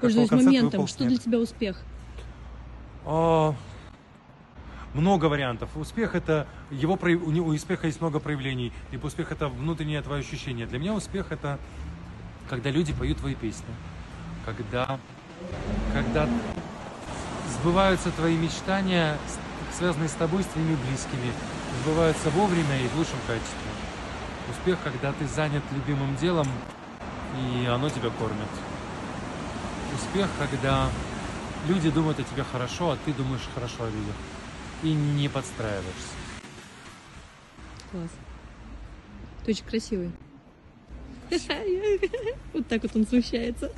Пользуясь моментом, что для тебя успех? А, много вариантов. Успех это его у, него- у успеха есть много проявлений. Либо успех это внутреннее твое ощущение. Для меня успех это когда люди поют твои песни, когда, когда сбываются твои мечтания, связанные с тобой, с твоими близкими, сбываются вовремя и в лучшем качестве. Успех, когда ты занят любимым делом, и оно тебя кормит. Успех, когда люди думают о тебе хорошо, а ты думаешь хорошо о людях. И не подстраиваешься. Класс. Ты очень красивый. Вот так вот он смущается.